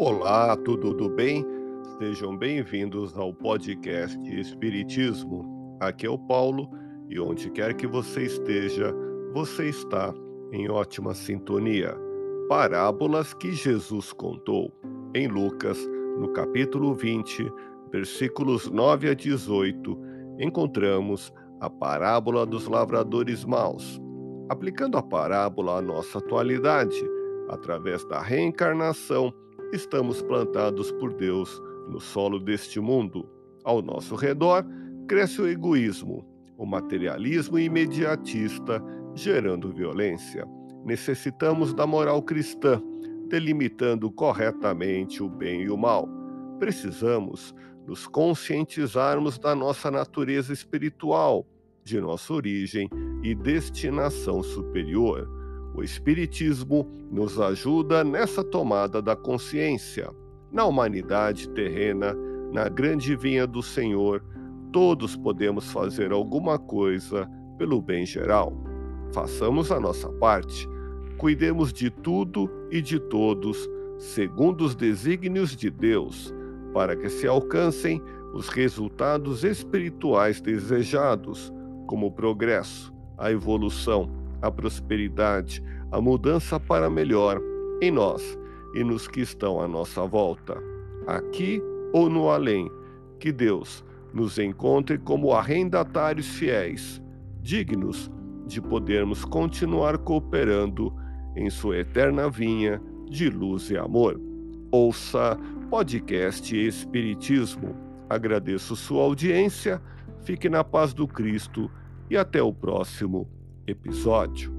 Olá, tudo, bem? Sejam bem-vindos ao podcast Espiritismo. Aqui é o Paulo e onde quer que você esteja, você está em ótima sintonia. Parábolas que Jesus contou. Em Lucas, no capítulo 20, versículos 9 a 18, encontramos a parábola dos lavradores maus. Aplicando a parábola à nossa atualidade, através da reencarnação, estamos plantados por Deus no solo deste mundo. Ao nosso redor, cresce o egoísmo, o materialismo imediatista, gerando violência. Necessitamos da moral cristã, delimitando corretamente o bem e o mal. Precisamos nos conscientizarmos da nossa natureza espiritual, de nossa origem e destinação superior o Espiritismo nos ajuda nessa tomada da consciência. Na humanidade terrena, na grande vinha do Senhor, todos podemos fazer alguma coisa pelo bem geral. Façamos a nossa parte. Cuidemos de tudo e de todos, segundo os desígnios de Deus, para que se alcancem os resultados espirituais desejados, como o progresso, a evolução, a prosperidade, a mudança para melhor em nós e nos que estão à nossa volta, aqui ou no além. Que Deus nos encontre como arrendatários fiéis, dignos de podermos continuar cooperando em sua eterna vinha de luz e amor. Ouça podcast Espiritismo. Agradeço sua audiência, fique na paz do Cristo e até o próximo episódio.